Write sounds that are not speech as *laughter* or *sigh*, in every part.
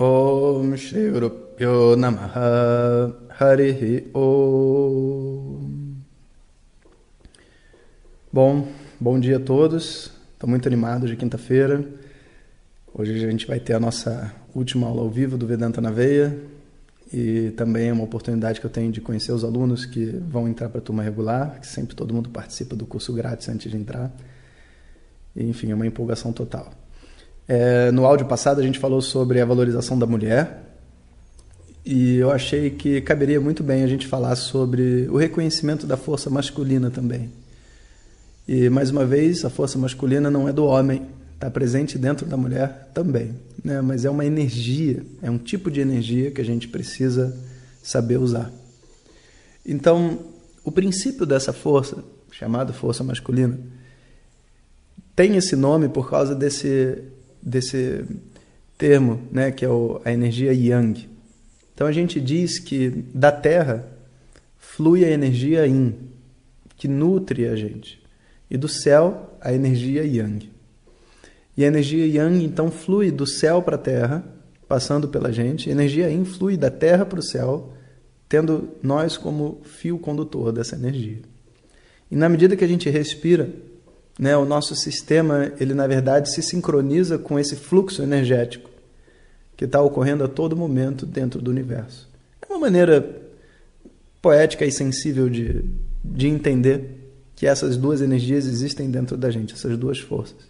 Om Shri Guru Namaha Harihi Om Bom, bom dia a todos. Estou muito animado de quinta-feira. Hoje a gente vai ter a nossa última aula ao vivo do Vedanta na Veia e também é uma oportunidade que eu tenho de conhecer os alunos que vão entrar para a turma regular, que sempre todo mundo participa do curso grátis antes de entrar. E, enfim, é uma empolgação total. É, no áudio passado a gente falou sobre a valorização da mulher e eu achei que caberia muito bem a gente falar sobre o reconhecimento da força masculina também. E mais uma vez, a força masculina não é do homem, está presente dentro da mulher também, né? mas é uma energia, é um tipo de energia que a gente precisa saber usar. Então, o princípio dessa força, chamada força masculina, tem esse nome por causa desse desse termo, né, que é o, a energia yang. Então a gente diz que da Terra flui a energia yin, que nutre a gente, e do céu a energia yang. E a energia yang então flui do céu para a Terra, passando pela gente. A energia yin flui da Terra para o céu, tendo nós como fio condutor dessa energia. E na medida que a gente respira, né, o nosso sistema, ele na verdade se sincroniza com esse fluxo energético que está ocorrendo a todo momento dentro do universo. É uma maneira poética e sensível de, de entender que essas duas energias existem dentro da gente, essas duas forças.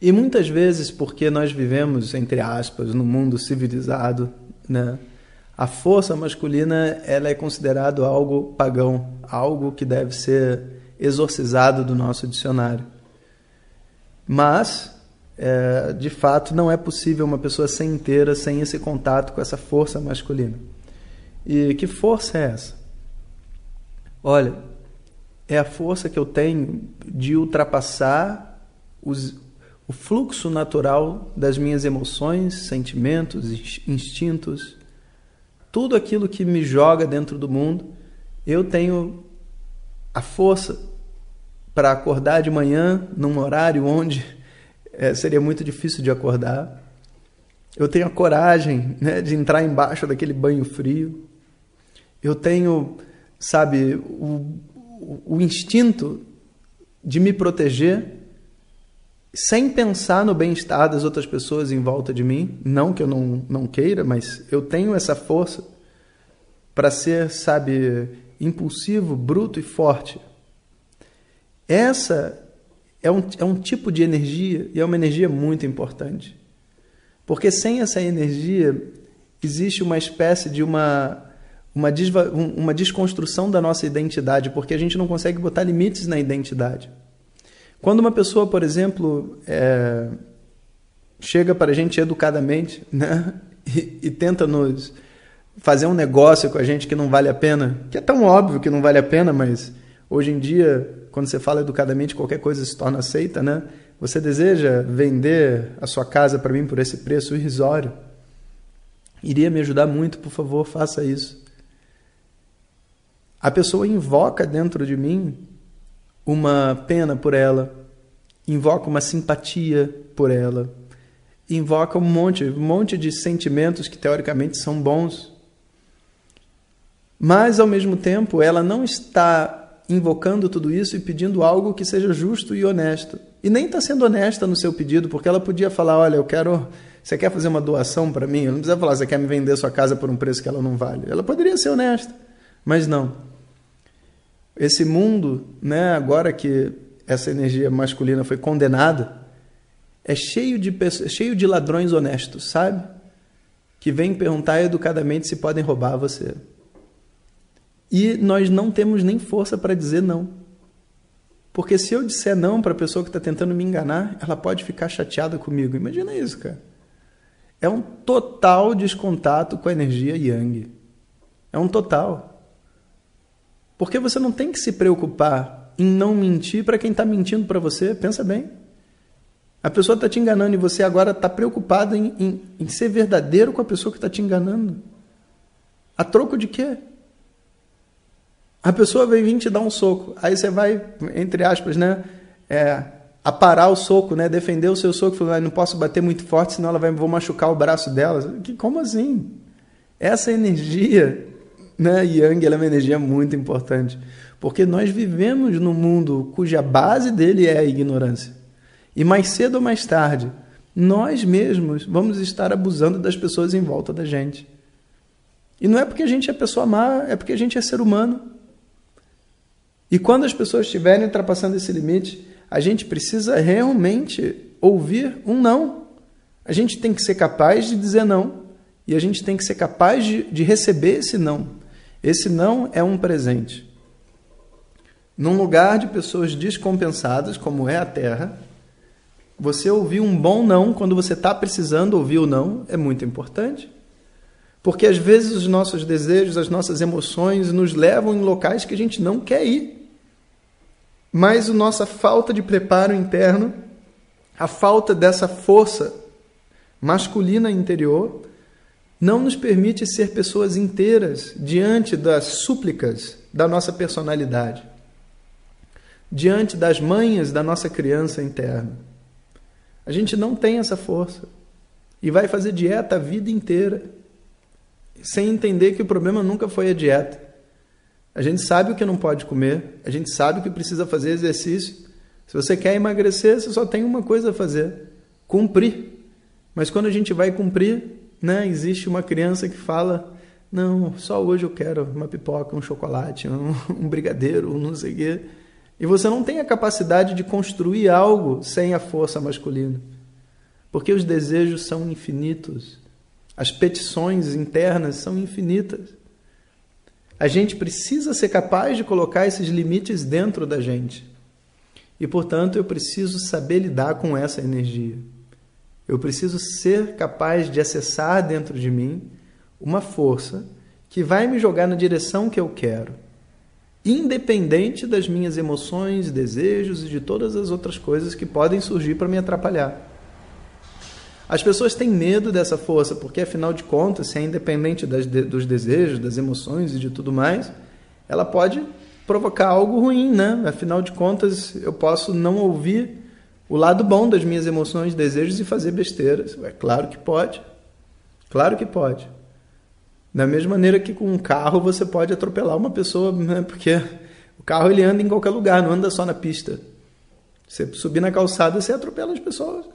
E muitas vezes, porque nós vivemos, entre aspas, no mundo civilizado, né, a força masculina ela é considerada algo pagão, algo que deve ser exorcizado do nosso dicionário. Mas, é, de fato, não é possível uma pessoa ser inteira sem esse contato com essa força masculina. E que força é essa? Olha, é a força que eu tenho de ultrapassar os, o fluxo natural das minhas emoções, sentimentos, instintos, tudo aquilo que me joga dentro do mundo, eu tenho a força para acordar de manhã num horário onde é, seria muito difícil de acordar. Eu tenho a coragem né, de entrar embaixo daquele banho frio. Eu tenho, sabe, o, o instinto de me proteger sem pensar no bem-estar das outras pessoas em volta de mim. Não que eu não, não queira, mas eu tenho essa força para ser, sabe, impulsivo, bruto e forte. Essa é um, é um tipo de energia e é uma energia muito importante. Porque sem essa energia existe uma espécie de uma, uma, desva, uma desconstrução da nossa identidade, porque a gente não consegue botar limites na identidade. Quando uma pessoa, por exemplo, é, chega para a gente educadamente né, *laughs* e, e tenta nos fazer um negócio com a gente que não vale a pena, que é tão óbvio que não vale a pena, mas hoje em dia, quando você fala educadamente, qualquer coisa se torna aceita, né? Você deseja vender a sua casa para mim por esse preço irrisório? Iria me ajudar muito, por favor, faça isso. A pessoa invoca dentro de mim uma pena por ela, invoca uma simpatia por ela, invoca um monte, um monte de sentimentos que teoricamente são bons mas, ao mesmo tempo, ela não está invocando tudo isso e pedindo algo que seja justo e honesto. E nem está sendo honesta no seu pedido, porque ela podia falar: olha, eu quero. Você quer fazer uma doação para mim? Ela não precisa falar: você quer me vender sua casa por um preço que ela não vale. Ela poderia ser honesta, mas não. Esse mundo, né, agora que essa energia masculina foi condenada, é cheio de, pessoas, cheio de ladrões honestos, sabe? Que vêm perguntar educadamente se podem roubar você. E nós não temos nem força para dizer não. Porque se eu disser não para a pessoa que está tentando me enganar, ela pode ficar chateada comigo. Imagina isso, cara. é um total descontato com a energia yang. É um total. Porque você não tem que se preocupar em não mentir para quem está mentindo para você. Pensa bem. A pessoa está te enganando e você agora está preocupado em, em, em, ser verdadeiro com a pessoa que está te enganando. A troco de quê? A pessoa vem vir te dar um soco. Aí você vai, entre aspas, né? É, aparar o soco, né? Defender o seu soco. Falar, não posso bater muito forte, senão ela vai vou machucar o braço dela. Que, como assim? Essa energia, né? Yang, ela é uma energia muito importante. Porque nós vivemos num mundo cuja base dele é a ignorância. E mais cedo ou mais tarde, nós mesmos vamos estar abusando das pessoas em volta da gente. E não é porque a gente é pessoa má, é porque a gente é ser humano. E quando as pessoas estiverem ultrapassando esse limite, a gente precisa realmente ouvir um não. A gente tem que ser capaz de dizer não. E a gente tem que ser capaz de, de receber esse não. Esse não é um presente. Num lugar de pessoas descompensadas, como é a Terra, você ouvir um bom não quando você está precisando ouvir o não é muito importante. Porque às vezes os nossos desejos, as nossas emoções nos levam em locais que a gente não quer ir. Mas a nossa falta de preparo interno, a falta dessa força masculina interior, não nos permite ser pessoas inteiras diante das súplicas da nossa personalidade, diante das manhas da nossa criança interna. A gente não tem essa força e vai fazer dieta a vida inteira sem entender que o problema nunca foi a dieta. A gente sabe o que não pode comer, a gente sabe que precisa fazer exercício. Se você quer emagrecer, você só tem uma coisa a fazer: cumprir. Mas quando a gente vai cumprir, né, existe uma criança que fala: Não, só hoje eu quero uma pipoca, um chocolate, um, *laughs* um brigadeiro, um não sei o quê. E você não tem a capacidade de construir algo sem a força masculina. Porque os desejos são infinitos. As petições internas são infinitas. A gente precisa ser capaz de colocar esses limites dentro da gente. E, portanto, eu preciso saber lidar com essa energia. Eu preciso ser capaz de acessar dentro de mim uma força que vai me jogar na direção que eu quero, independente das minhas emoções, desejos e de todas as outras coisas que podem surgir para me atrapalhar. As pessoas têm medo dessa força, porque afinal de contas, se é independente das, dos desejos, das emoções e de tudo mais, ela pode provocar algo ruim, né? Afinal de contas, eu posso não ouvir o lado bom das minhas emoções, desejos e fazer besteiras. É claro que pode. Claro que pode. Da mesma maneira que com um carro você pode atropelar uma pessoa, né? porque o carro ele anda em qualquer lugar, não anda só na pista. Você subir na calçada, você atropela as pessoas.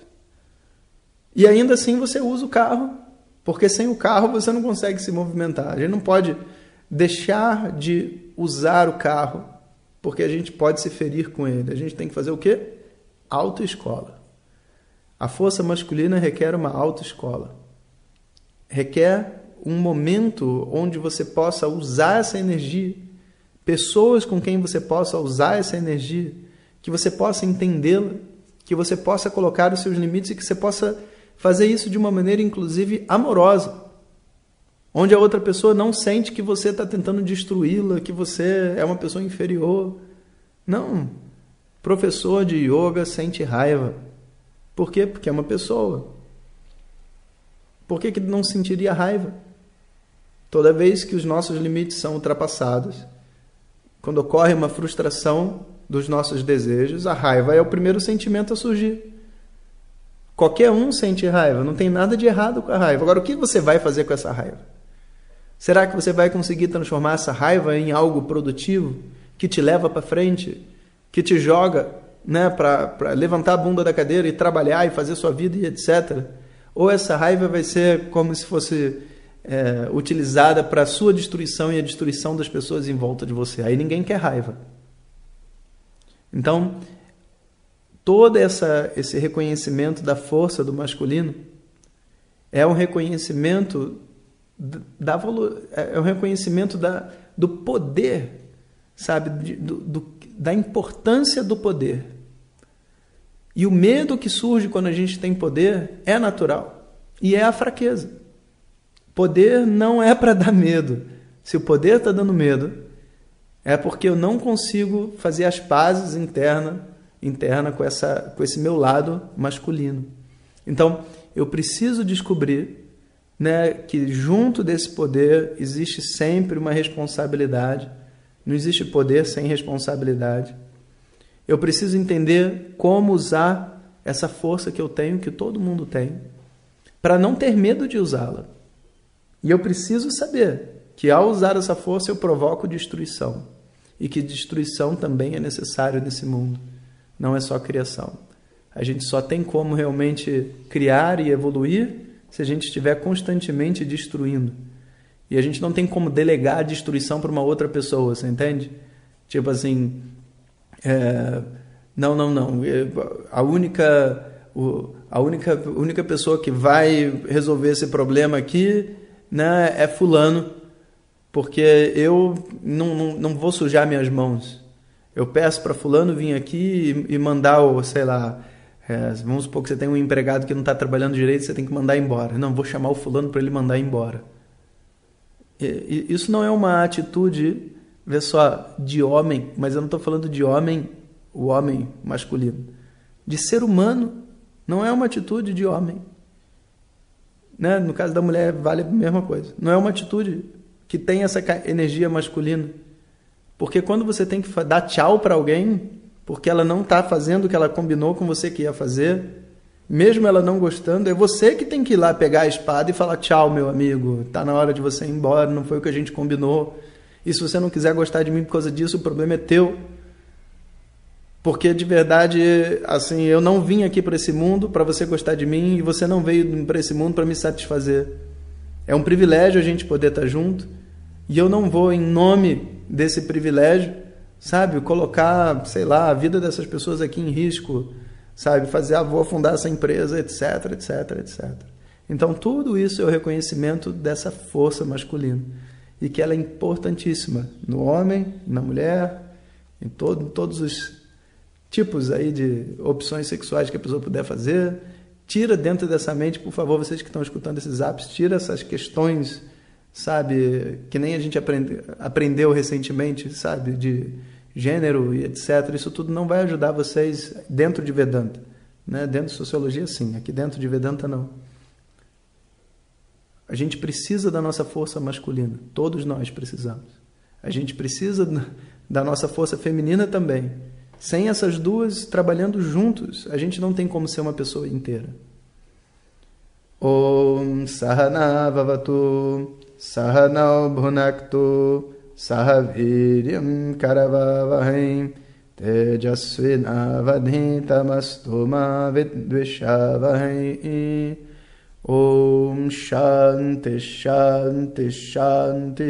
E ainda assim você usa o carro, porque sem o carro você não consegue se movimentar. A gente não pode deixar de usar o carro, porque a gente pode se ferir com ele. A gente tem que fazer o quê? Autoescola. A força masculina requer uma autoescola. Requer um momento onde você possa usar essa energia, pessoas com quem você possa usar essa energia, que você possa entendê-la, que você possa colocar os seus limites e que você possa fazer isso de uma maneira, inclusive, amorosa, onde a outra pessoa não sente que você está tentando destruí-la, que você é uma pessoa inferior. Não. Professor de yoga sente raiva. Por quê? Porque é uma pessoa. Por que, que não sentiria raiva? Toda vez que os nossos limites são ultrapassados, quando ocorre uma frustração dos nossos desejos, a raiva é o primeiro sentimento a surgir. Qualquer um sente raiva, não tem nada de errado com a raiva. Agora, o que você vai fazer com essa raiva? Será que você vai conseguir transformar essa raiva em algo produtivo que te leva para frente, que te joga né, para levantar a bunda da cadeira e trabalhar e fazer sua vida e etc? Ou essa raiva vai ser como se fosse é, utilizada para a sua destruição e a destruição das pessoas em volta de você? Aí ninguém quer raiva. Então, todo essa, esse reconhecimento da força do masculino é um reconhecimento da é um reconhecimento da, do poder, sabe, do, do, da importância do poder. E o medo que surge quando a gente tem poder é natural. E é a fraqueza. Poder não é para dar medo. Se o poder está dando medo, é porque eu não consigo fazer as pazes interna, interna com, essa, com esse meu lado masculino. Então, eu preciso descobrir né, que junto desse poder existe sempre uma responsabilidade. Não existe poder sem responsabilidade. Eu preciso entender como usar essa força que eu tenho, que todo mundo tem, para não ter medo de usá-la. E eu preciso saber que ao usar essa força eu provoco destruição e que destruição também é necessário nesse mundo, não é só criação. A gente só tem como realmente criar e evoluir se a gente estiver constantemente destruindo. E a gente não tem como delegar a destruição para uma outra pessoa, você entende? Tipo assim, é, não, não, não. A única, a única, única pessoa que vai resolver esse problema aqui né, é fulano, porque eu não, não, não vou sujar minhas mãos. Eu peço para fulano vir aqui e, e mandar, o, sei lá, é, vamos supor que você tem um empregado que não está trabalhando direito, você tem que mandar embora. Não, vou chamar o fulano para ele mandar embora. E, e, isso não é uma atitude, vê só, de homem, mas eu não estou falando de homem o homem masculino. De ser humano, não é uma atitude de homem. Né? No caso da mulher, vale a mesma coisa. Não é uma atitude que tem essa energia masculina. Porque quando você tem que dar tchau para alguém, porque ela não está fazendo o que ela combinou com você que ia fazer, mesmo ela não gostando, é você que tem que ir lá pegar a espada e falar tchau, meu amigo, está na hora de você ir embora, não foi o que a gente combinou. E se você não quiser gostar de mim por causa disso, o problema é teu. Porque de verdade, assim, eu não vim aqui para esse mundo para você gostar de mim e você não veio para esse mundo para me satisfazer. É um privilégio a gente poder estar tá junto e eu não vou, em nome desse privilégio, sabe, colocar, sei lá, a vida dessas pessoas aqui em risco, sabe, fazer, ah, vou afundar essa empresa, etc, etc, etc. Então, tudo isso é o reconhecimento dessa força masculina e que ela é importantíssima no homem, na mulher, em, todo, em todos os tipos aí de opções sexuais que a pessoa puder fazer. Tira dentro dessa mente, por favor, vocês que estão escutando esses apps, tira essas questões, sabe, que nem a gente aprende, aprendeu recentemente, sabe, de gênero e etc. Isso tudo não vai ajudar vocês dentro de Vedanta. Né? Dentro de sociologia, sim. Aqui dentro de Vedanta, não. A gente precisa da nossa força masculina. Todos nós precisamos. A gente precisa da nossa força feminina também. Sem essas duas trabalhando juntos, a gente não tem como ser uma pessoa inteira. Om Sahana सह नौ भुनक्तु सह वीर करवह तेजस्वीनावधीतमस्तु मिषावह ओम शांति शांति शांति